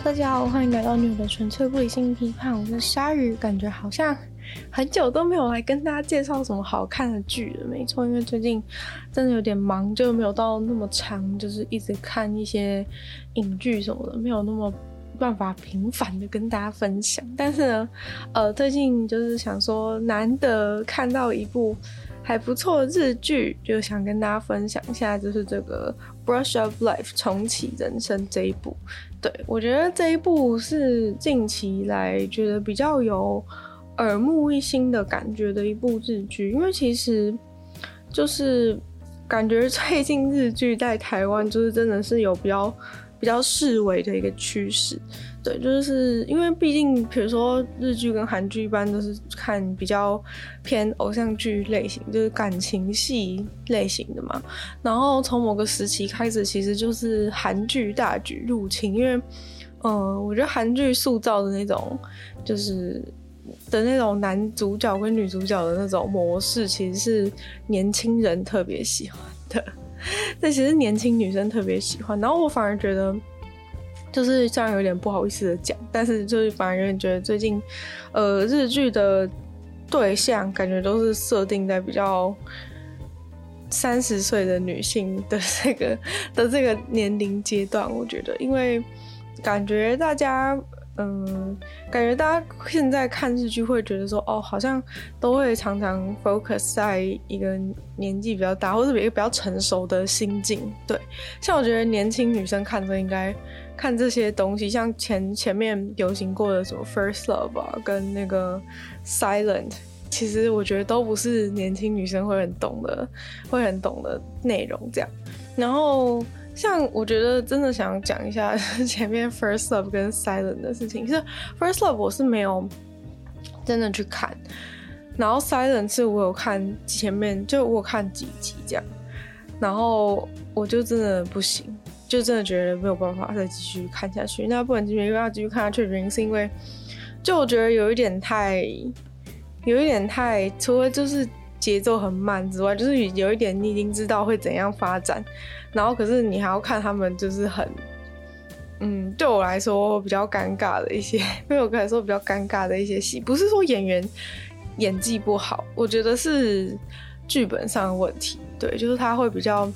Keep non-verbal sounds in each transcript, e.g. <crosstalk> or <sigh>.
大家好，欢迎来到女友的纯粹不理性批判。我是鲨鱼，感觉好像很久都没有来跟大家介绍什么好看的剧了。没错，因为最近真的有点忙，就没有到那么长，就是一直看一些影剧什么的，没有那么办法频繁的跟大家分享。但是呢，呃，最近就是想说，难得看到一部还不错的日剧，就想跟大家分享一下，就是这个《Brush of Life》重启人生这一部。对，我觉得这一部是近期来觉得比较有耳目一新的感觉的一部日剧，因为其实就是感觉最近日剧在台湾就是真的是有比较比较示威的一个趋势。对，就是因为毕竟，比如说日剧跟韩剧一般都是看比较偏偶像剧类型，就是感情戏类型的嘛。然后从某个时期开始，其实就是韩剧大举入侵，因为，嗯、我觉得韩剧塑造的那种，就是的那种男主角跟女主角的那种模式，其实是年轻人特别喜欢的。<laughs> 这其实年轻女生特别喜欢，然后我反而觉得。就是这样有点不好意思的讲，但是就是反而有点觉得最近，呃，日剧的对象感觉都是设定在比较三十岁的女性的这个 <laughs> 的这个年龄阶段，我觉得，因为感觉大家。嗯，感觉大家现在看日剧会觉得说，哦，好像都会常常 focus 在一个年纪比较大或者一个比较成熟的心境。对，像我觉得年轻女生看着应该看这些东西，像前前面流行过的什么 First Love 啊，跟那个 Silent，其实我觉得都不是年轻女生会很懂的，会很懂的内容这样。然后。像我觉得真的想讲一下 <laughs> 前面 First Love 跟 Silent 的事情，其实 First Love 我是没有真的去看，然后 Silent 是我有看前面，就我有看几集这样，然后我就真的不行，就真的觉得没有办法再继续看下去。那不能继续要继续看下去原因是因为，就我觉得有一点太，有一点太，除了就是节奏很慢之外，就是有一点你已经知道会怎样发展。然后，可是你还要看他们，就是很，嗯，对我来说比较尴尬的一些，<laughs> 对我来说比较尴尬的一些戏，不是说演员演技不好，我觉得是剧本上的问题。对，就是他会比较，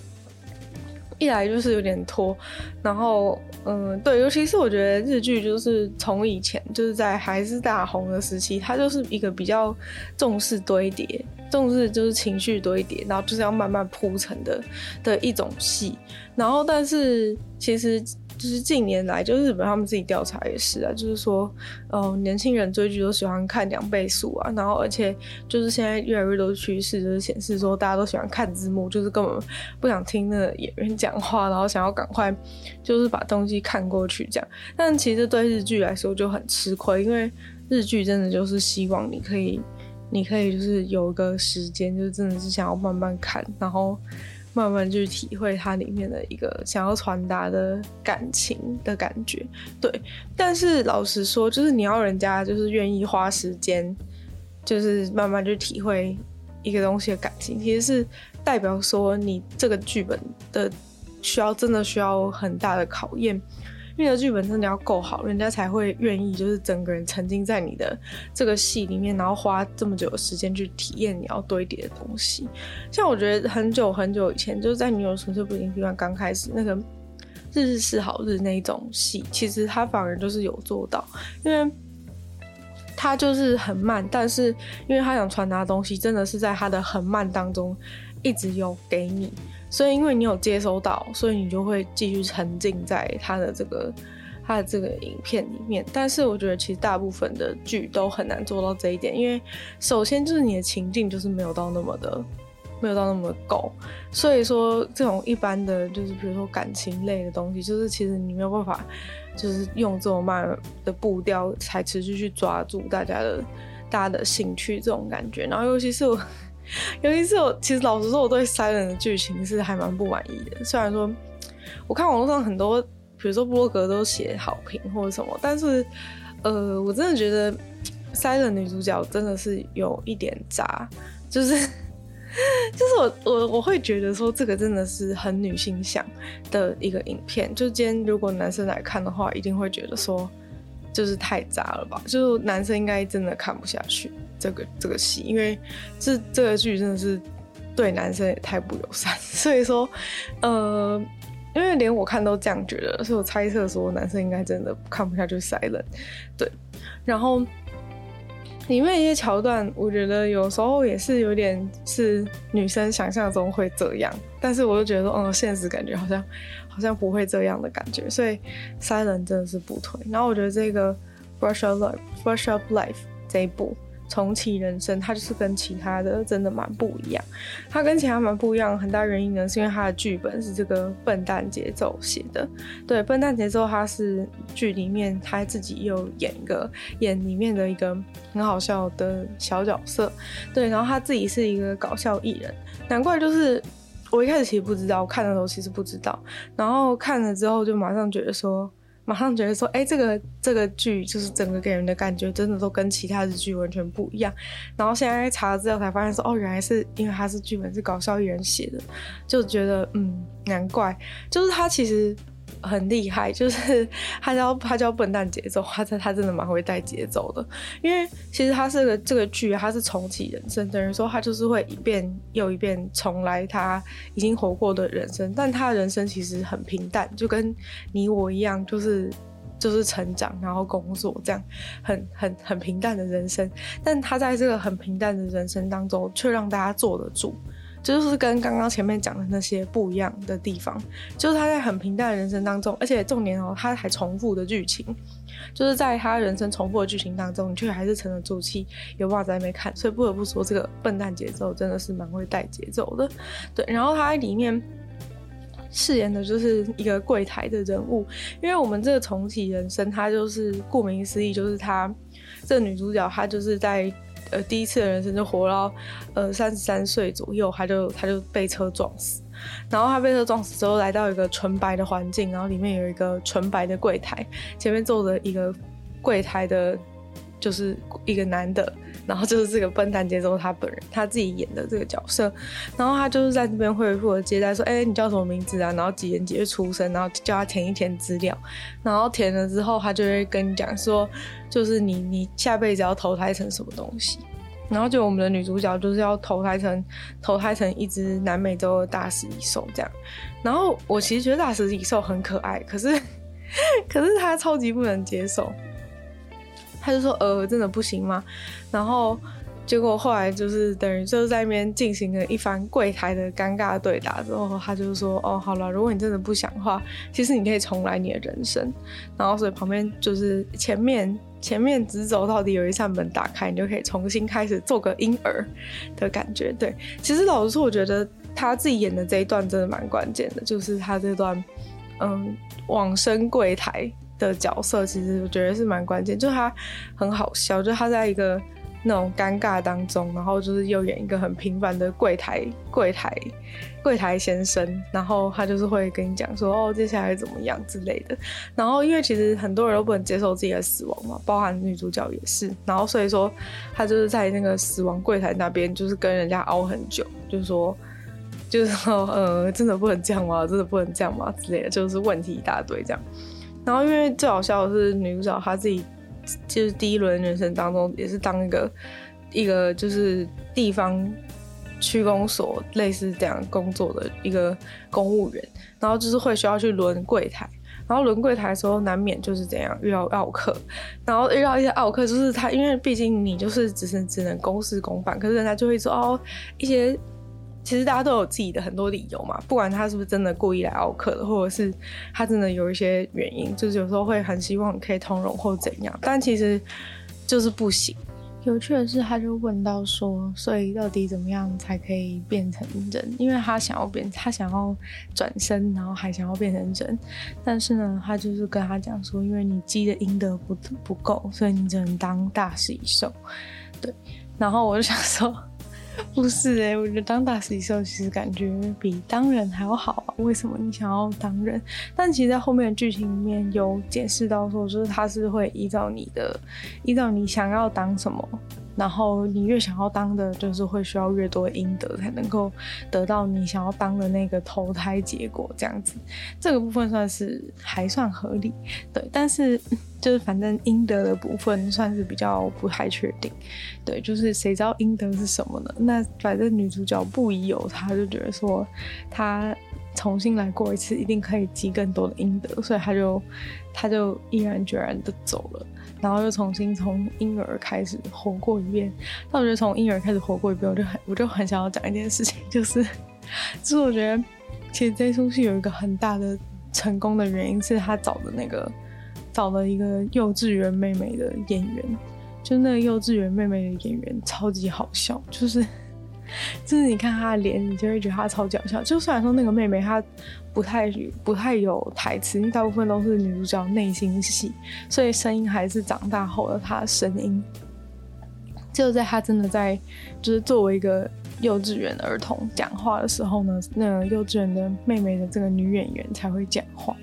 一来就是有点拖，然后，嗯，对，尤其是我觉得日剧就是从以前就是在还是大红的时期，它就是一个比较重视堆叠。重视就是情绪多一点，然后就是要慢慢铺成的的一种戏。然后，但是其实就是近年来，就日本他们自己调查也是啊，就是说，哦，年轻人追剧都喜欢看两倍速啊。然后，而且就是现在越来越多趋势，就是显示说大家都喜欢看字幕，就是根本不想听那个演员讲话，然后想要赶快就是把东西看过去这样。但其实对日剧来说就很吃亏，因为日剧真的就是希望你可以。你可以就是有一个时间，就是真的是想要慢慢看，然后慢慢去体会它里面的一个想要传达的感情的感觉。对，但是老实说，就是你要人家就是愿意花时间，就是慢慢去体会一个东西的感情，其实是代表说你这个剧本的需要真的需要很大的考验。因为剧本真的要够好，人家才会愿意，就是整个人沉浸在你的这个戏里面，然后花这么久的时间去体验你要堆叠的东西。像我觉得很久很久以前，就是在《女友纯粹不理性批判》刚开始那个《日日是好日》那一种戏，其实他反而就是有做到，因为他就是很慢，但是因为他想传达东西，真的是在他的很慢当中一直有给你。所以，因为你有接收到，所以你就会继续沉浸在他的这个他的这个影片里面。但是，我觉得其实大部分的剧都很难做到这一点，因为首先就是你的情境就是没有到那么的，没有到那么够。所以说，这种一般的就是比如说感情类的东西，就是其实你没有办法，就是用这种慢的步调才持续去抓住大家的大家的兴趣这种感觉。然后，尤其是我。有一次，我其实老实说，我对 Silent 的剧情是还蛮不满意的。虽然说，我看网络上很多，比如说波格都写好评或者什么，但是，呃，我真的觉得 Silent 女主角真的是有一点渣，就是 <laughs> 就是我我我会觉得说这个真的是很女性向的一个影片。就今天如果男生来看的话，一定会觉得说就是太渣了吧？就是男生应该真的看不下去这个这个戏，因为这这个剧真的是对男生也太不友善。<laughs> 所以说，呃，因为连我看都这样觉得，所以我猜测说男生应该真的看不下去 Silent。对，然后。里面一些桥段，我觉得有时候也是有点是女生想象中会这样，但是我就觉得说，嗯，现实感觉好像好像不会这样的感觉，所以 Silent 真的是不推。然后我觉得这个 Brush Up Life Brush Up Life 这一部。重启人生，它就是跟其他的真的蛮不一样。它跟其他蛮不一样，很大原因呢，是因为它的剧本是这个笨蛋节奏写的。对，笨蛋节奏，他是剧里面他自己又演一个演里面的一个很好笑的小角色。对，然后他自己是一个搞笑艺人，难怪就是我一开始其实不知道，我看的时候其实不知道，然后看了之后就马上觉得说。马上觉得说，哎、这个这个剧就是整个给人的感觉，真的都跟其他的剧完全不一样。然后现在查了之后才发现说，哦，原来是因为它是剧本是搞笑艺人写的，就觉得嗯，难怪，就是他其实。很厉害，<laughs> 就是他叫他叫笨蛋节奏，他他真的蛮会带节奏的。因为其实他是个这个剧，他是重启人生，等于说他就是会一遍又一遍重来他已经活过的人生，但他的人生其实很平淡，就跟你我一样，就是就是成长，然后工作这样，很很很平淡的人生。但他在这个很平淡的人生当中，却让大家坐得住。就是跟刚刚前面讲的那些不一样的地方，就是他在很平淡的人生当中，而且重点哦，他还重复的剧情，就是在他人生重复的剧情当中，你却还是沉得住气，有办法在那边看，所以不得不说这个笨蛋节奏真的是蛮会带节奏的，对。然后他在里面饰演的就是一个柜台的人物，因为我们这个重启人生，他就是顾名思义，就是他这个女主角，她就是在。呃，第一次的人生就活到呃三十三岁左右，他就他就被车撞死，然后他被车撞死之后，来到一个纯白的环境，然后里面有一个纯白的柜台，前面坐着一个柜台的，就是一个男的，然后就是这个笨蛋节奏他本人他自己演的这个角色，然后他就是在这边会负责接待，说，哎、你叫什么名字啊？然后几年几月出生？然后叫他填一填资料，然后填了之后，他就会跟你讲说。就是你，你下辈子要投胎成什么东西？然后就我们的女主角就是要投胎成投胎成一只南美洲的大食蚁兽这样。然后我其实觉得大食蚁兽很可爱，可是可是他超级不能接受，他就说呃真的不行吗？然后。结果后来就是等于就是在那边进行了一番柜台的尴尬对打之后，他就说：“哦，好了，如果你真的不想的话，其实你可以重来你的人生。”然后所以旁边就是前面前面直走到底有一扇门打开，你就可以重新开始做个婴儿的感觉。对，其实老实说，我觉得他自己演的这一段真的蛮关键的，就是他这段嗯往生柜台的角色，其实我觉得是蛮关键，就他很好笑，就他在一个。那种尴尬当中，然后就是又演一个很平凡的柜台柜台柜台先生，然后他就是会跟你讲说哦，接下来怎么样之类的。然后因为其实很多人都不能接受自己的死亡嘛，包含女主角也是。然后所以说他就是在那个死亡柜台那边，就是跟人家熬很久，就是说就是说呃，真的不能这样吗？真的不能这样吗？之类的，就是问题一大堆这样。然后因为最好笑的是女主角她自己。就是第一轮人生当中，也是当一个一个就是地方区公所类似这样工作的一个公务员，然后就是会需要去轮柜台，然后轮柜台的时候难免就是这样遇到奥客，然后遇到一些奥客，就是他因为毕竟你就是只是只能公事公办，可是人家就会说哦一些。其实大家都有自己的很多理由嘛，不管他是不是真的故意来奥客的，或者是他真的有一些原因，就是有时候会很希望可以通融或怎样，但其实就是不行。有趣的是，他就问到说，所以到底怎么样才可以变成人？因为他想要变，他想要转生，然后还想要变成人，但是呢，他就是跟他讲说，因为你积的阴德不不够，所以你只能当大食蚁兽。对，然后我就想说。<laughs> 不是哎、我觉得当大师的时候其实感觉比当人还要好啊。为什么你想要当人？但其实，在后面的剧情里面有解释到说，就是他是会依照你的，依照你想要当什么然后你越想要当的，就是会需要越多阴德才能够得到你想要当的那个投胎结果，这样子，这个部分算是还算合理，对。但是就是反正阴德的部分算是比较不太确定，对，就是谁知道阴德是什么呢？那反正女主角不疑有他，就觉得说他重新来过一次，一定可以积更多的阴德，所以他就他就毅然决然的走了。然后又重新从婴儿开始活过一遍，但我觉得从婴儿开始活过一遍，我就很我就很想要讲一件事情，就是，<laughs> 就是我觉得其实这出戏有一个很大的成功的原因是他找的那个找了一个幼稚园妹妹的演员，就那个幼稚园妹妹的演员超级好笑，就是。<laughs> 就是你看她的脸，你就会觉得她超级搞笑。就虽然说那个妹妹她不太不太有台词，因为大部分都是女主角内心戏，所以声音还是长大后的她的声音。就在她真的在就是作为一个幼稚园儿童讲话的时候呢，那个幼稚园的妹妹的这个女演员才会讲话。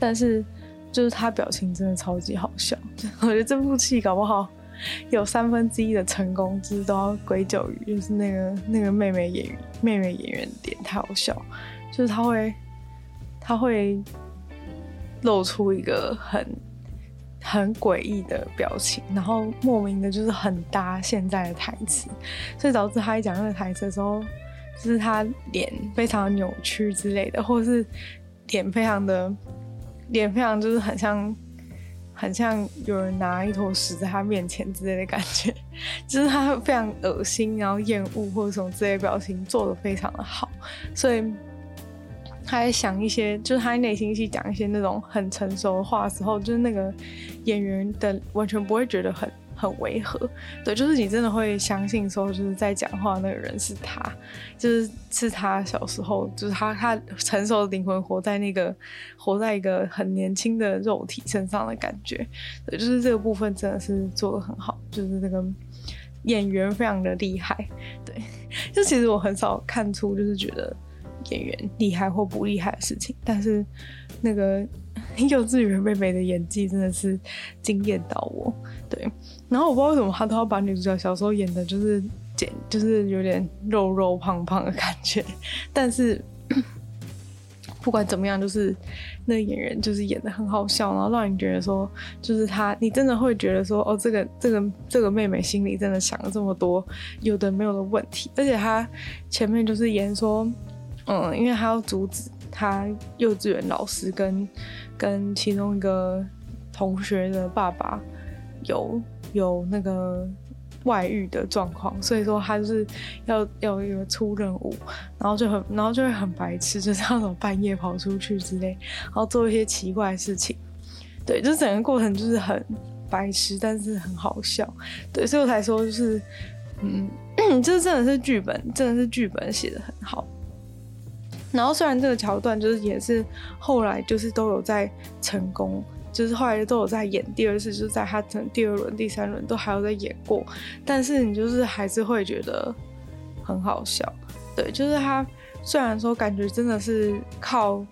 但是就是她表情真的超级好笑，<laughs> 我觉得这部戏搞不好。有三分之一的成功，之都要归咎于就是那个那个妹妹演员妹妹演员点太好笑，就是她会他会露出一个很很诡异的表情，然后莫名的就是很搭现在的台词，所以导致他一讲那个台词的时候，就是他脸非常扭曲之类的，或是脸非常的脸非常就是很像。很像有人拿一坨屎在他面前之类的感觉，就是他非常恶心，然后厌恶或者什么之类的表情做的非常的好，所以他在想一些，就是他内心去讲一些那种很成熟的话的时候，就是那个演员的完全不会觉得很。很违和，对，就是你真的会相信说，就是在讲话那个人是他，就是是他小时候，就是他他成熟的灵魂活在那个活在一个很年轻的肉体身上的感觉，对，就是这个部分真的是做的很好，就是那个演员非常的厉害，对，就其实我很少看出就是觉得演员厉害或不厉害的事情，但是那个 <laughs> 幼稚园妹妹的演技真的是惊艳到我，对。然后我不知道为什么他都要把女主角小时候演的就是减，就是有点肉肉胖胖的感觉。但是 <coughs> 不管怎么样，就是那个演员就是演的很好笑，然后让你觉得说，就是他，你真的会觉得说，哦，这个这个这个妹妹心里真的想了这么多有的没有的问题。而且他前面就是演说，嗯，因为他要阻止他幼稚园老师跟跟其中一个同学的爸爸有。有那个外遇的状况，所以说他就是要要一个出任务，然后就很然后就会很白痴，就是那种半夜跑出去之类，然后做一些奇怪的事情。对，就整个过程就是很白痴，但是很好笑。对，所以我才说就是，嗯，这 <clears throat> 真的是剧本，真的是剧本写的很好。然后虽然这个桥段就是也是后来就是都有在成功。就是后来都有在演第二次，就是在他成第二轮、第三轮都还有在演过，但是你就是还是会觉得很好笑，对，就是他虽然说感觉真的是靠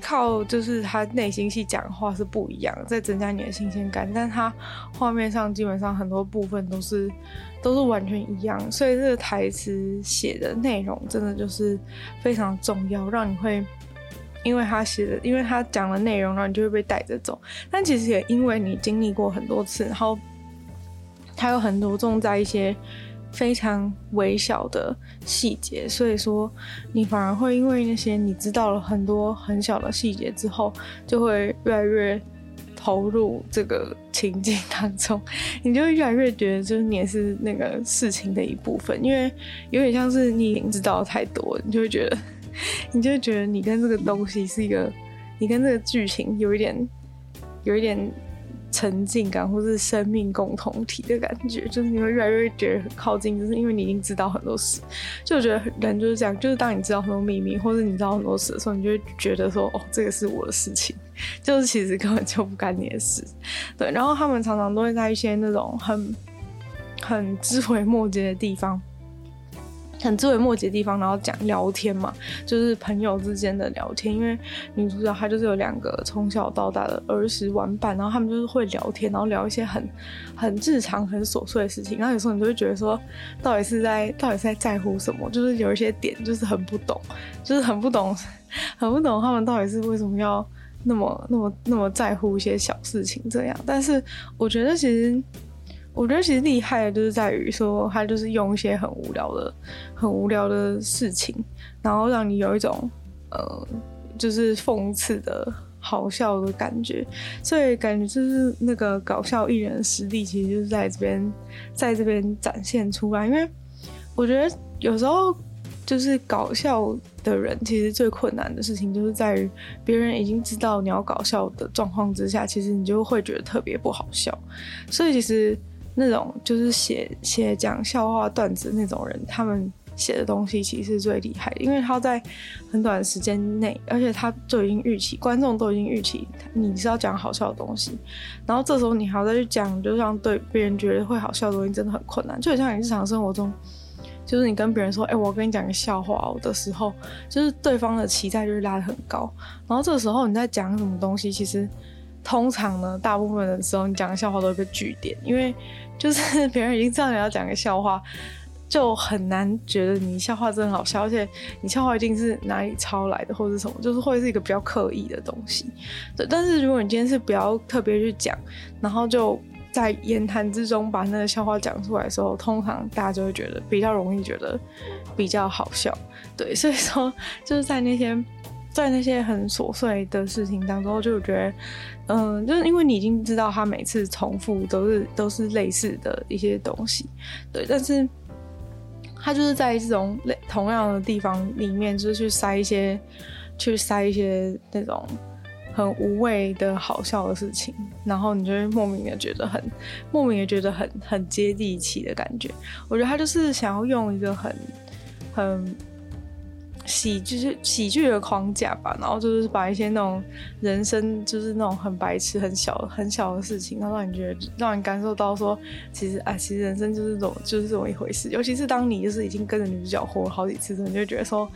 靠，就是他内心戏讲话是不一样，在增加你的新鲜感，但他画面上基本上很多部分都是都是完全一样，所以这个台词写的内容真的就是非常重要，让你会。因为他写的，因为他讲的内容，然后你就会被带着走。但其实也因为你经历过很多次，然后他有很多重在一些非常微小的细节，所以说你反而会因为那些你知道了很多很小的细节之后，就会越来越投入这个情境当中，<laughs> 你就越来越觉得就是你也是那个事情的一部分，因为有点像是你已经知道太多，你就会觉得。<laughs> 你就会觉得你跟这个东西是一个，你跟这个剧情有一点，有一点沉浸感，或是生命共同体的感觉，就是你会越来越觉得很靠近，就是因为你已经知道很多事。就我觉得人就是这样，就是当你知道很多秘密，或者你知道很多事的时候，你就会觉得说，哦，这个是我的事情，就是其实根本就不干你的事。对，然后他们常常都会在一些那种很很枝微末节的地方。很枝微末节的地方，然后讲聊天嘛，就是朋友之间的聊天。因为女主角她就是有两个从小到大的儿时玩伴，然后他们就是会聊天，然后聊一些很很日常、很琐碎的事情。然后有时候你就会觉得说，到底是在到底是在在乎什么？就是有一些点就是很不懂，就是很不懂，<laughs> 很不懂他们到底是为什么要那么那么那么在乎一些小事情这样。但是我觉得其实。我觉得其实厉害的就是在于说，他就是用一些很无聊的、很无聊的事情，然后让你有一种呃，就是讽刺的好笑的感觉。所以感觉就是那个搞笑艺人的实力，其实就是在这边，在这边展现出来。因为我觉得有时候就是搞笑的人，其实最困难的事情就是在于别人已经知道你要搞笑的状况之下，其实你就会觉得特别不好笑。所以其实。那种就是写写讲笑话段子那种人，他们写的东西其实是最厉害的，因为他在很短的时间内，而且他就已经预期，观众都已经预期你是要讲好笑的东西，然后这时候你还要再去讲，就像对别人觉得会好笑的东西，真的很困难。就很像你日常生活中，就是你跟别人说，哎、我跟你讲个笑话的时候，就是对方的期待就是拉得很高，然后这时候你在讲什么东西，其实。通常呢，大部分的时候你讲笑话都会被句点，因为 <laughs> 就是别人已经知道你要讲个笑话，就很难觉得你笑话真的好笑，而且你笑话一定是哪里抄来的或者什么，就是会是一个比较刻意的东西。对，但是如果你今天是比较特别去讲，然后就在言谈之中把那个笑话讲出来的时候，通常大家就会觉得比较容易觉得比较好笑。对，所以说就是在那些。在那些很琐碎的事情当中，就觉得，嗯、就是因为你已经知道他每次重复都是都是类似的一些东西，对，但是他就是在这种类同样的地方里面，就是去塞一些，去塞一些那种很无谓的好笑的事情，然后你就会莫名的觉得很莫名的觉得很很接地气的感觉。我觉得他就是想要用一个很很。喜就是喜剧的框架吧，然后就是把一些那种人生就是那种很白痴、很小很小的事情，然后让你觉得让你感受到说，其实啊，其实人生就是这种就是这么一回事。尤其是当你就是已经跟着女主角活了好几次，你就觉得说，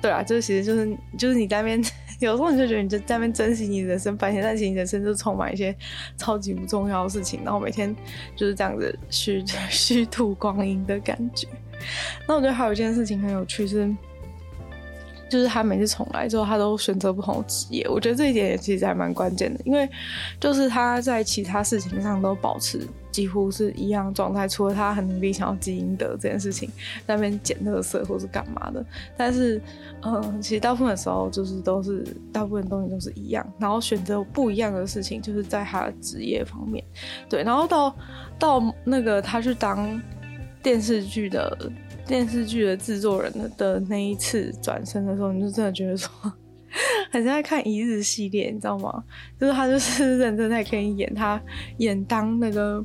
对啊，就是其实就是就是你在那边 <laughs> 有时候你就觉得你就在那边珍惜你人生半天，但其实你人生就充满一些超级不重要的事情，然后每天就是这样子虚 <laughs> 虚度光阴的感觉。那我觉得还有一件事情很有趣是。就是他每次重来之后，他都选择不同的职业。我觉得这一点也其实还蛮关键的，因为就是他在其他事情上都保持几乎是一样状态，除了他很努力想要积阴德这件事情，在那边捡垃圾或是干嘛的。但是，嗯，其实大部分的时候就是都是大部分东西都是一样，然后选择不一样的事情，就是在他的职业方面。对，然后到到那个他去当电视剧的。电视剧的制作人的的那一次转身的时候，你就真的觉得说，<laughs> 很像在看一日系列，你知道吗？就是他就是认真在跟你演，他演当那个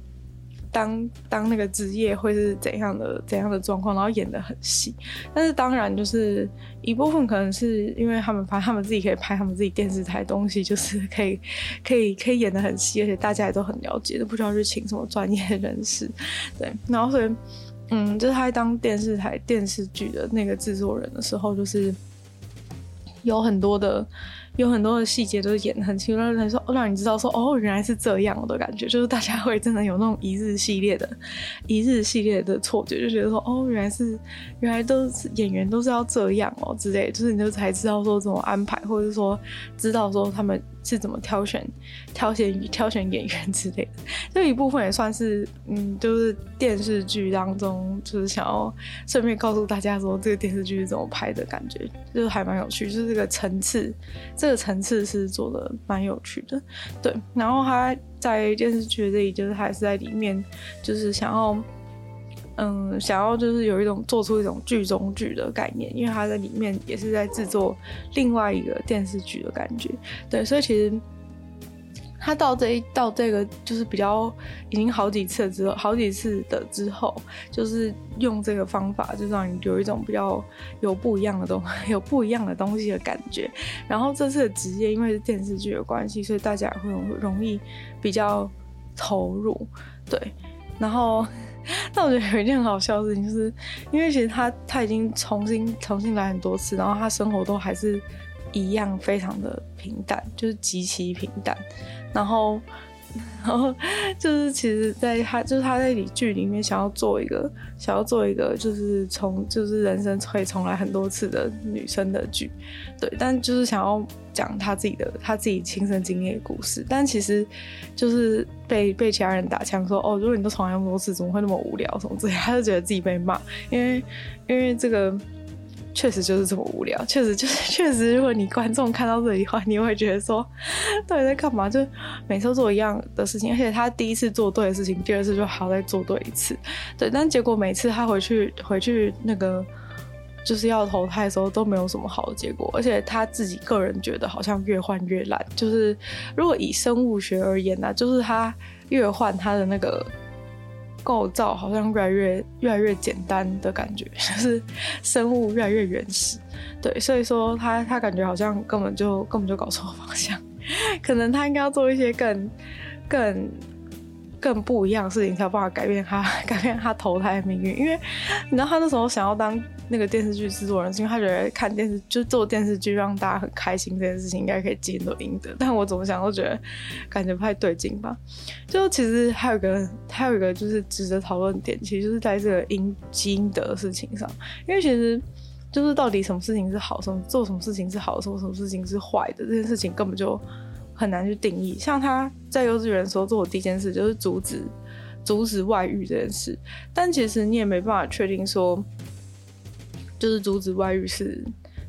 当当那个职业会是怎样的怎样的状况，然后演得很细。但是当然就是一部分可能是因为他们发现他们自己可以拍他们自己电视台东西，就是可以可以可以演得很细，而且大家也都很了解，都不需要去请什么专业人士。对，然后所以。嗯，就是他在当电视台电视剧的那个制作人的时候，就是有很多的。有很多的细节都是演得很清楚，让人说，让你知道说，哦，原来是这样的感觉，就是大家会真的有那种一日系列的，<laughs> 一日系列的错觉，就觉得说，哦，原来是，原来都是演员都是要这样哦之类，就是你就才知道说怎么安排，或者是说知道说他们是怎么挑选、挑选、挑选演员之类的。这一部分也算是，嗯，就是电视剧当中，就是想要顺便告诉大家说，这个电视剧是怎么拍的感觉，就是还蛮有趣，就是这个层次。这个层次是做的蛮有趣的，对。然后他在电视剧这里，就是还是在里面，就是想要，嗯，想要就是有一种做出一种剧中剧的概念，因为他在里面也是在制作另外一个电视剧的感觉，对。所以其实。他到这一到这个就是比较已经好几次之后，好几次的之后，就是用这个方法，就让你有一种比较有不一样的东西，<laughs> 有不一样的东西的感觉。然后这次的职业因为是电视剧的关系，所以大家会容易比较投入，对。然后 <laughs> 但我觉得有一件很好笑的事情，就是因为其实他他已经重新重新来很多次，然后他生活都还是一样，非常的平淡，就是极其平淡，然后。然后就是，其实，在他就是他在里剧里面想要做一个，想要做一个，就是从就是人生可以重来很多次的女生的剧，对，但就是想要讲他自己的他自己亲身经历的故事，但其实就是被被其他人打枪说，哦，如果你都重来那么多次，怎么会那么无聊什么之类，他就觉得自己被骂，因为因为这个。确实就是这么无聊，确实 <laughs> 就是确实，如果你观众看到这里的话，你会觉得说，<laughs> 到底在干嘛？就每次做一样的事情，而且他第一次做对的事情，第二次就还要再做对一次，对。但结果每次他回去回去那个就是要投胎的时候，都没有什么好的结果，而且他自己个人觉得好像越换越烂。就是如果以生物学而言呢、就是他越换他的那个。构造好像越来越越来越简单的感觉，<laughs> 就是生物越来越原始，对，所以说他他感觉好像根本就根本就搞错方向，<laughs> 可能他应该要做一些更更更不一样的事情，才有办法改变他 <laughs> 改变他投胎的命运，因为你知道他那时候想要当。那个电视剧制作人，是因为他觉得看电视就做电视剧让大家很开心这件事情应该可以积很多阴德，但我怎么想都觉得感觉不太对劲吧。就其实还有一个还有一个就是值得讨论点，其实就是在这个阴积阴德的事情上，因为其实就是到底什么事情是好，什么做什么事情是好，做什么事情是坏的，这件事情根本就很难去定义。像他在幼稚园的时候做的第一件事就是阻止阻止外遇这件事，但其实你也没办法确定说。就是阻止外遇是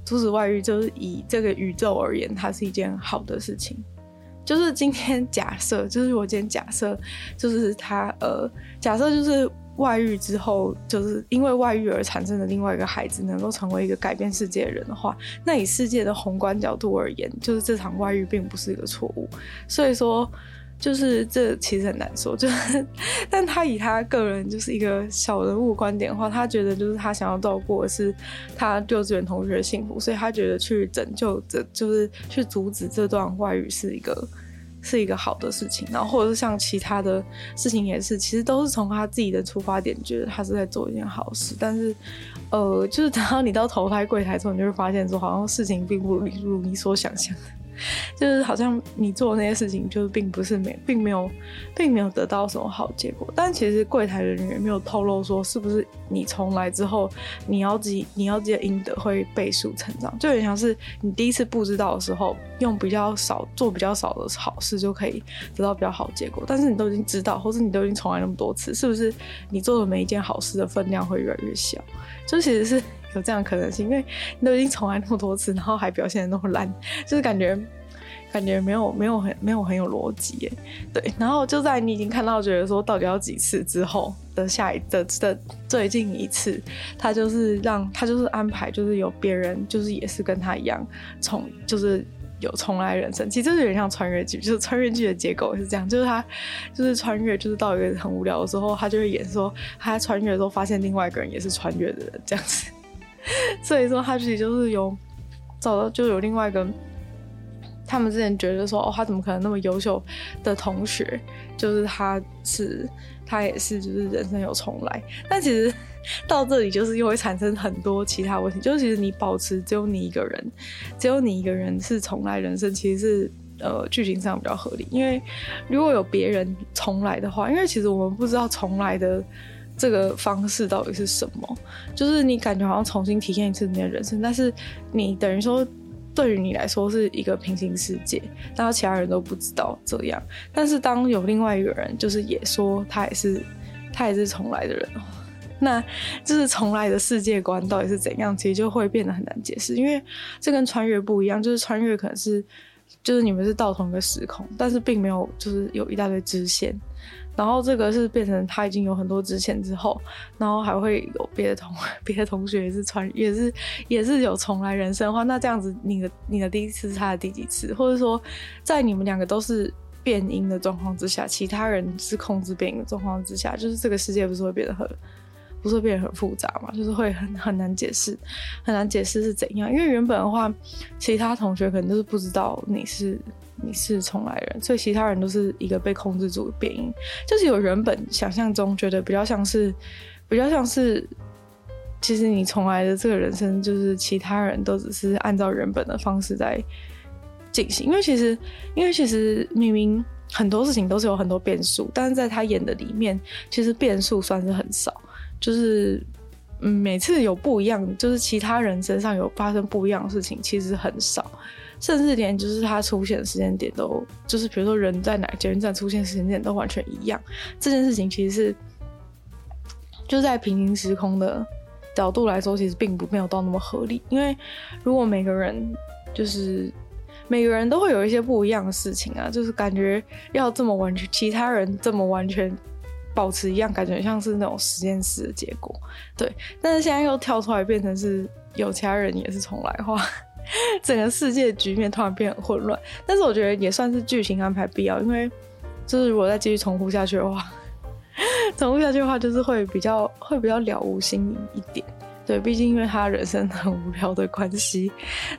阻止外遇，就是以这个宇宙而言，它是一件好的事情。就是今天假设，就是我今天假设，就是他呃，假设就是外遇之后，就是因为外遇而产生的另外一个孩子能够成为一个改变世界的人的话，那以世界的宏观角度而言，就是这场外遇并不是一个错误。所以说。就是这其实很难说，就是，但他以他个人就是一个小人物观点的话，他觉得就是他想要照顾的是他幼稚园同学的幸福，所以他觉得去拯救这，就是去阻止这段外遇是一个是一个好的事情。然后或者是像其他的事情也是，其实都是从他自己的出发点觉得他是在做一件好事。但是，呃，就是等到你到投胎柜台之后，你就会发现说，好像事情并不如你所想象的。<laughs> 就是好像你做的那些事情，就是并不是没，并没有，并没有得到什么好结果。但其实柜台人员没有透露说，是不是你重来之后，你要自己，你要自己的阴德会倍数成长。就有点像是你第一次不知道的时候，用比较少做比较少的好事，就可以得到比较好结果。但是你都已经知道，或是你都已经重来那么多次，是不是你做的每一件好事的分量会越来越小？就其实是。有这样可能性，因为你都已经重来那么多次，然后还表现的那么烂，就是感觉感觉没有没有很没有很有逻辑耶。对，然后就在你已经看到觉得说到底要几次之后的下一的的最近一次，他就是让他就是安排就是有别人就是也是跟他一样重就是有重来人生，其实就是有点像穿越剧，就是穿越剧的结构是这样，就是他就是穿越就是到一个很无聊的时候，他就会演说他穿越的时候发现另外一个人也是穿越的人这样子。<laughs> 所以说，他自己就是有找到，就有另外一个，他们之前觉得说，哦，他怎么可能那么优秀的同学，就是他是，他也是，就是人生有重来。但其实到这里，就是又会产生很多其他问题。就是其实你保持只有你一个人，只有你一个人是重来人生，其实是呃剧情上比较合理。因为如果有别人重来的话，因为其实我们不知道重来的。这个方式到底是什么？就是你感觉好像重新体验一次你的人生，但是你等于说，对于你来说是一个平行世界，然后其他人都不知道这样。但是当有另外一个人，就是也说他也是他也是重来的人，<laughs> 那就是重来的世界观到底是怎样？其实就会变得很难解释，因为这跟穿越不一样，就是穿越可能是就是你们是到同一个时空，但是并没有就是有一大堆支线。然后这个是变成他已经有很多之前之后，然后还会有别的同 <laughs> 别的同学也是穿也是也是有重来人生的话，那这样子你的你的第一次是他的第几次？或者说在你们两个都是变音的状况之下，其他人是控制变音的状况之下，就是这个世界不是会变得很不是变得很复杂嘛？就是会很很难解释，很难解释是怎样？因为原本的话，其他同学可能就是不知道你是。你是重来人，所以其他人都是一个被控制住的变音。就是有原本想象中觉得比较像是，比较像是，其实你重来的这个人生，就是其他人都只是按照原本的方式在进行。因为其实，因为其实明明很多事情都是有很多变数，但是在他演的里面，其实变数算是很少，就是。嗯，每次有不一样，就是其他人身上有发生不一样的事情，其实很少，甚至连就是他出现的时间点都，就是比如说人在哪个捷运站出现时间点都完全一样。这件事情其实是就在平行时空的角度来说，其实并不没有到那么合理。因为如果每个人就是每个人都会有一些不一样的事情啊，就是感觉要这么完全，其他人这么完全。保持一样，感觉像是那种实验室的结果，对。但是现在又跳出来，变成是有其他人也是重来的话，<laughs> 整个世界局面突然变很混乱。但是我觉得也算是剧情安排必要，因为就是如果再继续重复下去的话，<laughs> 重复下去的话就是会比较会比较了无新意一点。对，毕竟因为他人生很无聊的关系，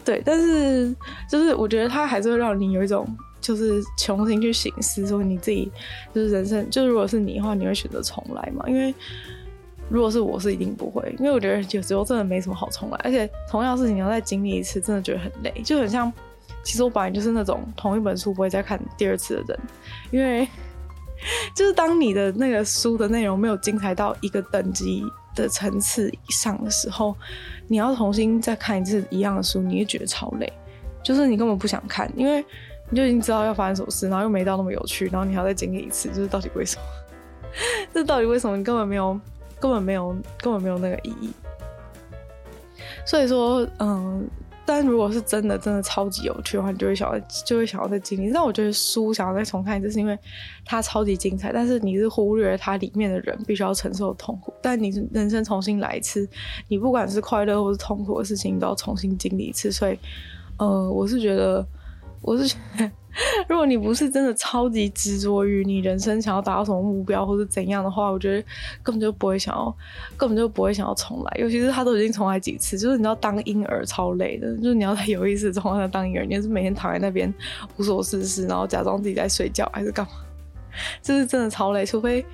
对。但是就是我觉得他还是会让你有一种。就是重新去醒思，说你自己就是人生，就如果是你的话，你会选择重来吗？因为如果是我是一定不会，因为我觉得有时候真的没什么好重来，而且同样事情你要再经历一次，真的觉得很累，就很像，其实我本来就是那种同一本书不会再看第二次的人，因为就是当你的那个书的内容没有精彩到一个等级的层次以上的时候，你要重新再看一次一样的书，你会觉得超累，就是你根本不想看，因为。你就已经知道要发生什么事，然后又没到那么有趣，然后你还要再经历一次，就是到底为什么？<laughs> 这到底为什么？你根本没有，根本没有，根本没有那个意义。所以说，嗯，但如果是真的真的超级有趣的话，你就会想要，就会想要再经历。但我觉得书想要再重看，就是因为它超级精彩，但是你是忽略了它里面的人必须要承受的痛苦。但你人生重新来一次，你不管是快乐或是痛苦的事情，都要重新经历一次。所以，呃，我是觉得。我是觉得，<laughs> 如果你不是真的超级执着于你人生想要达到什么目标或者怎样的话，我觉得根本就不会想要，根本就不会想要重来。尤其是他都已经重来几次，就是你知道当婴儿超累的，就是你要在有意识重来当婴儿，你就是每天躺在那边无所事事，然后假装自己在睡觉还是干嘛，<laughs> 就是真的超累。除非，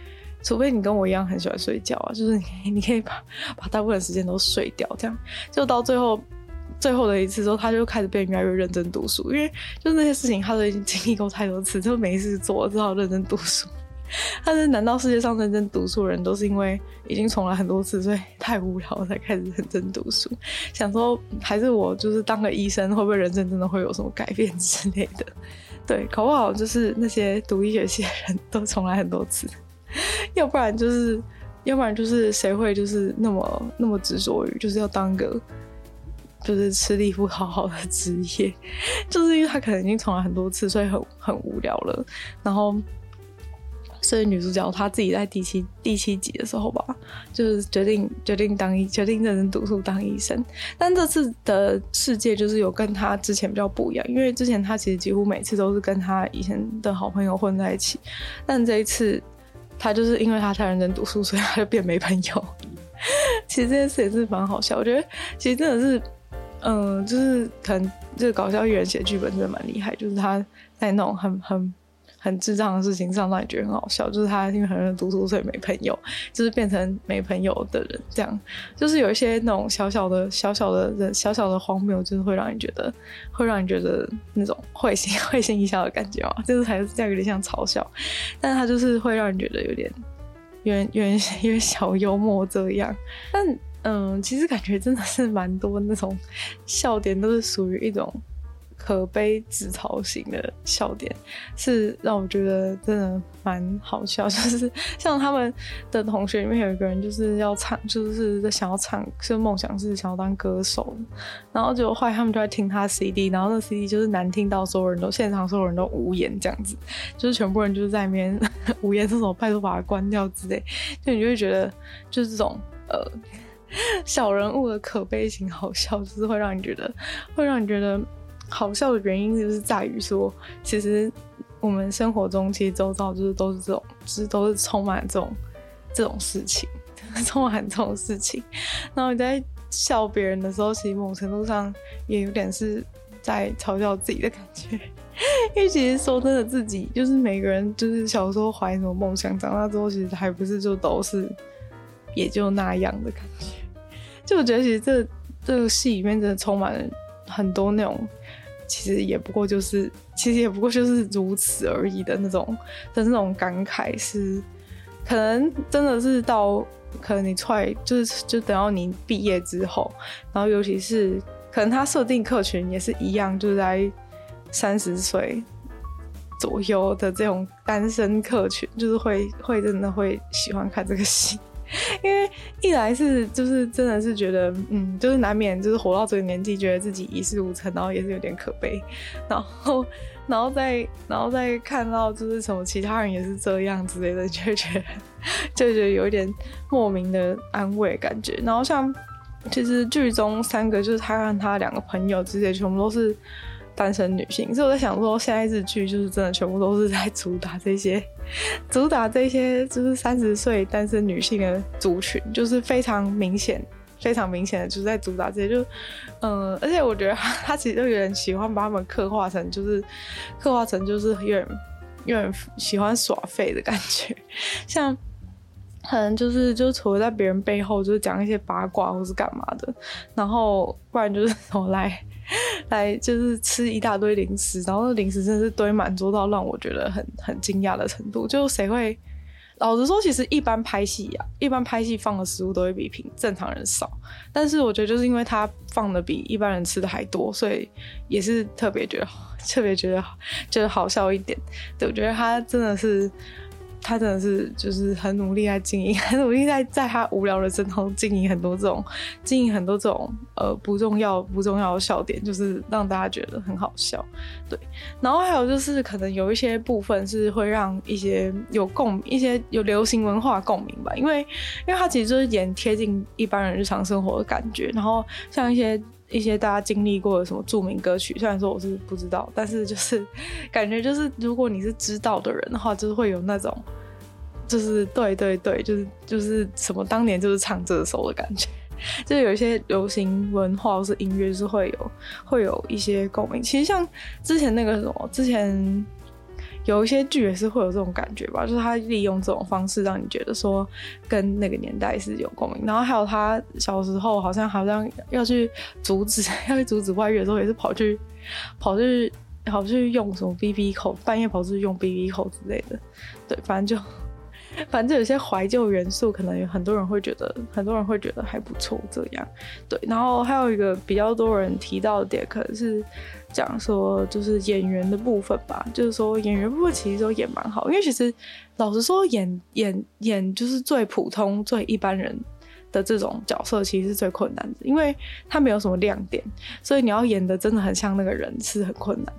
除非你跟我一样很喜欢睡觉啊，就是你你可以把把大部分时间都睡掉，这样就到最后。最后的一次之后，他就开始变越来越认真读书，因为就那些事情他都已经经历过太多次，就没事做，只好认真读书。<laughs> 但是，难道世界上认真读书的人都是因为已经重来很多次，所以太无聊才开始认真读书？想说还是我就是当个医生，会不会人生真的会有什么改变之类的？<laughs> 对，搞不好就是那些读医学系的人都重来很多次，要不然就是，要不然就是谁会就是那么那么执着于就是要当个。就是吃力不讨好的职业，就是因为他可能已经重来很多次，所以很很无聊了。然后，所以女主角她自己在第七第七集的时候吧，就是决定决定当医决定认真读书当医生。但这次的世界就是有跟她之前比较不一样，因为之前她其实几乎每次都是跟她以前的好朋友混在一起，但这一次他就是因为他太认真读书，所以他就变没朋友。<laughs> 其实这件事也是蛮好笑，我觉得其实真的是。嗯，就是可能这个搞笑艺人写剧本真的蛮厉害，就是他在那种很很很智障的事情上让你觉得很好笑，就是他因为很认读书所以没朋友，就是变成没朋友的人这样，就是有一些那种小小的小小的人小小的荒谬，就是会让你觉得会让你觉得那种会心会心一笑的感觉哦，就是还是这样有点像嘲笑，但是他就是会让你觉得有点有点有点有点小幽默这样，但。嗯，其实感觉真的是蛮多那种笑点，都是属于一种可悲自嘲型的笑点，是让我觉得真的蛮好笑。<laughs> 就是像他们的同学里面有一个人，就是要唱，就是在想要唱，是梦想是想要当歌手，然后结果后来他们就在听他 CD，然后那 CD 就是难听到所有人都现场所有人都无言这样子，就是全部人就是在那边 <laughs> 无言，这种拜托把它关掉之类，就你就会觉得就是这种呃。<laughs> 小人物的可悲型好笑，就是会让你觉得，会让你觉得好笑的原因，就是在于说，其实我们生活中其实周遭就是都是这种，就是都是充满这种这种事情，<laughs> 充满这种事情。然后你在笑别人的时候，其实某程度上也有点是在嘲笑自己的感觉，<laughs> 因为其实说真的，自己就是每个人，就是小时候怀什么梦想，长大之后其实还不是就都是也就那样的感觉。就我觉得，其实这这个戏里面真的充满了很多那种，其实也不过就是，其实也不过就是如此而已的那种的那种感慨，是可能真的是到可能你出来，就是就等到你毕业之后，然后尤其是可能他设定客群也是一样，就是在。三十岁左右的这种单身客群，就是会会真的会喜欢看这个戏，<laughs> 因为一来是就是真的是觉得，嗯，就是难免就是活到这个年纪，觉得自己一事无成，然后也是有点可悲，然后然后再然后再看到就是什么其他人也是这样之类的，就觉得就觉得有一点莫名的安慰感觉。然后像其实剧中三个就是他和他两个朋友之类，全部都是。单身女性，所以我在想说，现在日剧就是真的全部都是在主打这些，<laughs> 主打这些就是三十岁单身女性的族群，就是非常明显、非常明显的就是在主打这些，就嗯，而且我觉得他，<laughs> 他其实就有点喜欢把他们刻画成，就是刻画成就是有点有点喜欢耍废的感觉，<laughs> 像可能就是就除了在别人背后就是讲一些八卦或是干嘛的，然后不然就是从来。<laughs> 来就是吃一大堆零食，然后零食真是堆满桌到让我觉得很很惊讶的程度。就谁会？老实说，其实一般拍戏呀，一般拍戏放的食物都会比平正常人少。但是我觉得就是因为他放的比一般人吃的还多，所以也是特别觉得特别觉得觉得好笑一点。对，我觉得他真的是。他真的是就是很努力在经营，<laughs> 很努力在在他无聊的生活经营很多这种经营很多这种呃不重要不重要的笑点，就是让大家觉得很好笑。对，然后还有就是可能有一些部分是会让一些有共一些有流行文化共鸣吧，因为因为他其实就是演贴近一般人日常生活的感觉，然后像一些。一些大家经历过的什么著名歌曲，虽然说我是不知道，但是就是 <laughs> 感觉就是，如果你是知道的人的话，就是会有那种，就是对对对，就是就是什么当年就是唱这首的感觉，<laughs> 就有一些流行文化或是音乐是会有会有一些共鸣。其实像之前那个什么之前。有一些剧也是会有这种感觉吧，就是他利用这种方式让你觉得说跟那个年代是有共鸣。然后还有他小时候好像好像要去阻止 <laughs> 要去阻止外遇的时候，也是跑去跑去跑去用什么 BB 口，半夜跑出去用 BB 口之类的。对，反正就。反正有些怀旧元素，可能有很多人会觉得，很多人会觉得还不错。这样，对。然后还有一个比较多人提到的点，可能是讲说，就是演员的部分吧。就是说，演员部分其实都演蛮好，因为其实老实说演，演演演就是最普通、最一般人的这种角色，其实是最困难的，因为他没有什么亮点，所以你要演的真的很像那个人，是很困难。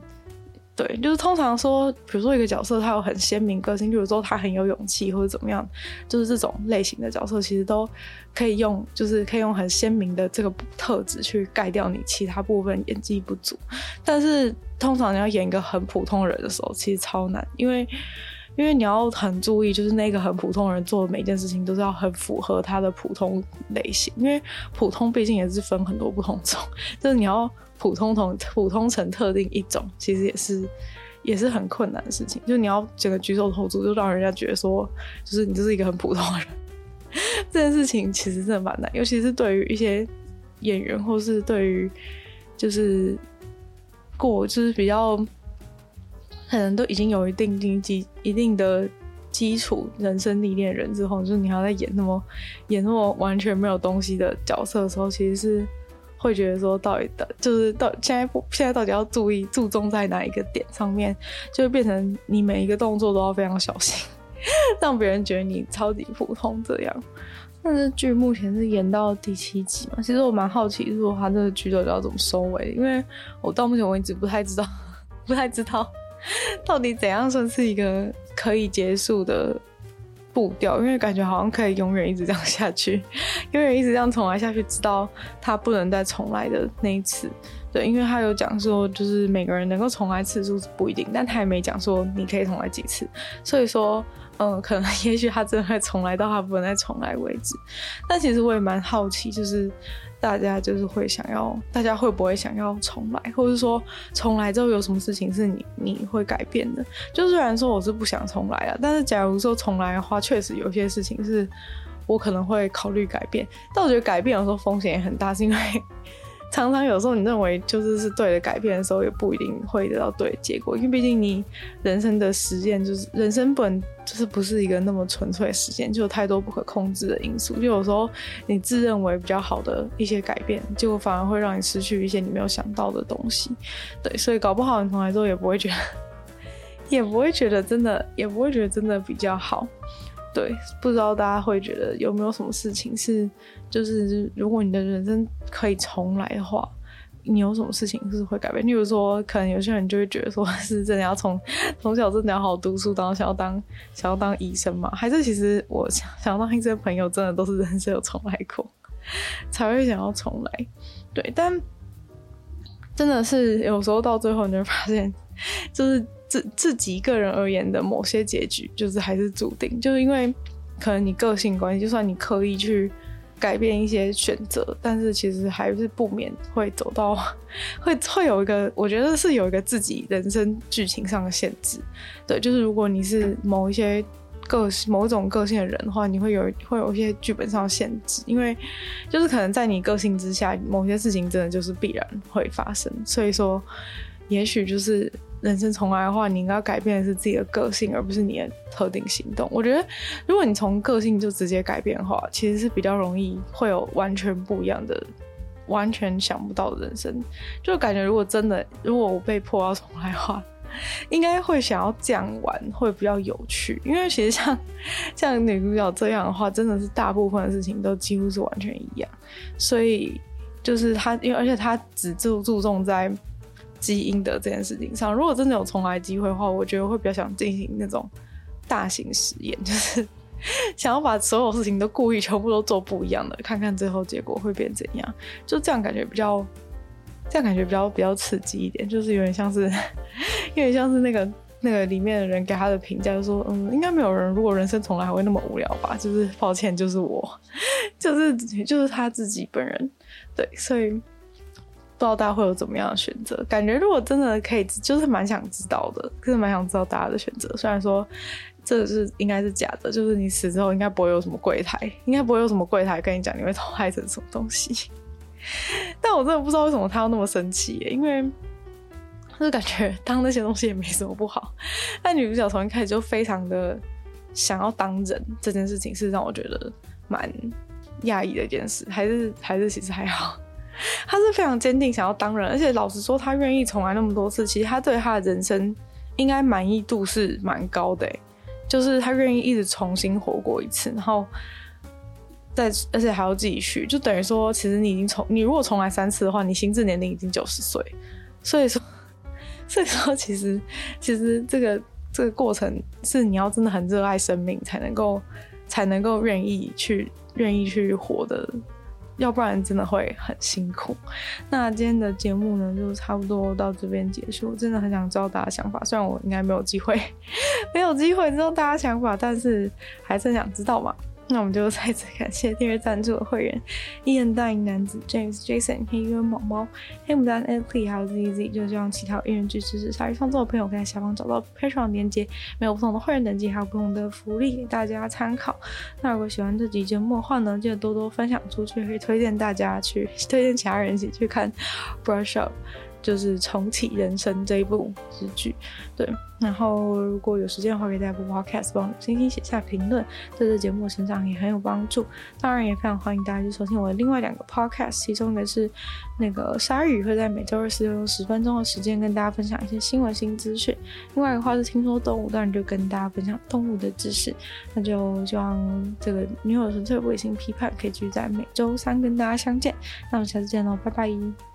对，就是通常说，比如说一个角色他有很鲜明个性，比如说他很有勇气或者怎么样，就是这种类型的角色，其实都可以用，就是可以用很鲜明的这个特质去盖掉你其他部分演技不足。但是通常你要演一个很普通人的时候，其实超难，因为因为你要很注意，就是那个很普通人做的每件事情都是要很符合他的普通类型，因为普通毕竟也是分很多不同种，<laughs> 就是你要。普通同普通成特定一种，其实也是也是很困难的事情。就你要整个举手投足，就让人家觉得说，就是你就是一个很普通的人。<laughs> 这件事情其实真的蛮难，尤其是对于一些演员，或是对于就是过就是比较可能都已经有一定经济一定的基础人生历练人之后，就是你还要在演那么演那么完全没有东西的角色的时候，其实是。会觉得说，到底的，就是到现在，现在到底要注意注重在哪一个点上面，就会变成你每一个动作都要非常小心，<laughs> 让别人觉得你超级普通这样。但是剧目前是演到第七集嘛，其实我蛮好奇，如果他这个剧到底要怎么收尾，因为我到目前为止不太知道，<laughs> 不太知道到底怎样算是一个可以结束的。步调，因为感觉好像可以永远一直这样下去，<laughs> 永远一直这样重来下去，直到他不能再重来的那一次。对，因为他有讲说，就是每个人能够重来次数是不一定，但他也没讲说你可以重来几次，所以说，嗯，可能 <laughs> 也许他真的会重来到他不能再重来为止。但其实我也蛮好奇，就是大家就是会想要，大家会不会想要重来，或者说重来之后有什么事情是你你会改变的？就虽然说我是不想重来啊，但是假如说重来的话，确实有些事情是我可能会考虑改变，但我觉得改变有时候风险也很大，是因为。常常有时候你认为就是是对的改变的时候，也不一定会得到对的结果，因为毕竟你人生的实践就是人生本就是不是一个那么纯粹的实践，就有太多不可控制的因素。就有时候你自认为比较好的一些改变，结果反而会让你失去一些你没有想到的东西。对，所以搞不好你从来之后也不会觉得，<laughs> 也不会觉得真的，也不会觉得真的比较好。对，不知道大家会觉得有没有什么事情是，就是如果你的人生可以重来的话，你有什么事情是会改变？例如说，可能有些人就会觉得说，是真的要从 <laughs> 从小真的要好好读书，然后想要当想要当医生嘛？还是其实我想想要当医生的朋友，真的都是人生有重来过，<laughs> 才会想要重来。对，但真的是有时候到最后你会发现，就是。自自己个人而言的某些结局，就是还是注定，就是因为可能你个性关系，就算你刻意去改变一些选择，但是其实还是不免会走到，<laughs> 会会有一个，我觉得是有一个自己人生剧情上的限制。对，就是如果你是某一些个、某种个性的人的话，你会有会有一些剧本上的限制，因为就是可能在你个性之下，某些事情真的就是必然会发生。所以说，也许就是。人生重来的话，你应该改变的是自己的个性，而不是你的特定行动。我觉得，如果你从个性就直接改变的话，其实是比较容易会有完全不一样的、完全想不到的人生。就感觉，如果真的，如果我被迫要重来的话，应该会想要这样玩，会比较有趣。因为其实像像女主角这样的话，真的是大部分的事情都几乎是完全一样。所以就是他，因为而且他只注注重在。基因的这件事情上，如果真的有重来机会的话，我觉得会比较想进行那种大型实验，<laughs> 就是想要把所有事情都故意全部都做不一样的，看看最后结果会变怎样。就这样感觉比较，这样感觉比较比较刺激一点，就是有点像是，<laughs> 有点像是那个那个里面的人给他的评价，就说嗯，应该没有人如果人生从来还会那么无聊吧？就是抱歉，就是我，<laughs> 就是就是他自己本人，对，所以。不知道大家会有怎么样的选择？感觉如果真的可以，就是蛮想知道的，就是蛮想知道大家的选择。虽然说这是应该是假的，就是你死之后应该不会有什么柜台，应该不会有什么柜台跟你讲你会投胎成什么东西。<laughs> 但我真的不知道为什么他要那么生气，因为就感觉当那些东西也没什么不好。但女主角从一开始就非常的想要当人，这件事情是让我觉得蛮讶异的一件事，还是还是其实还好。<laughs> 他是非常坚定想要当人，而且老实说，他愿意重来那么多次，其实他对他的人生应该满意度是蛮高的，就是他愿意一直重新活过一次，然后再而且还要继续，就等于说，其实你已经重，你如果重来三次的话，你心智年龄已经九十岁，所以说，<laughs> 所以说其实其实这个这个过程是你要真的很热爱生命才能够才能够愿意去愿意去活的。要不然真的会很辛苦。那今天的节目呢，就差不多到这边结束。真的很想知道大家想法，虽然我应该没有机会，<laughs> 没有机会知道大家想法，但是还是想知道嘛。那我们就再次感谢订阅赞助的会员：一人大龄男子 James、Jason、黑渊、毛毛、黑牡丹、a p l e 还有 ZZ。就希望其他艺人支持参与创作的朋友可以在下方找到 Patreon 连接，没有不同的会员等级，还有不同的福利给大家参考。那如果喜欢这集节目的话呢，记得多多分享出去，可以推荐大家去推荐其他人一起去看 Brush Up。就是重启人生这一部日剧，对。然后如果有时间的话，可以在 Podcast 帮我星星写下评论，对这节目的成长也很有帮助。当然，也非常欢迎大家去收听我的另外两个 Podcast，其中一个是那个鲨鱼会在每周二、十、六用十分钟的时间跟大家分享一些新闻新资讯。另外一个话是听说动物，当然就跟大家分享动物的知识。那就希望这个女友纯粹不理性批判可以继续在每周三跟大家相见。那我们下次见喽，拜拜。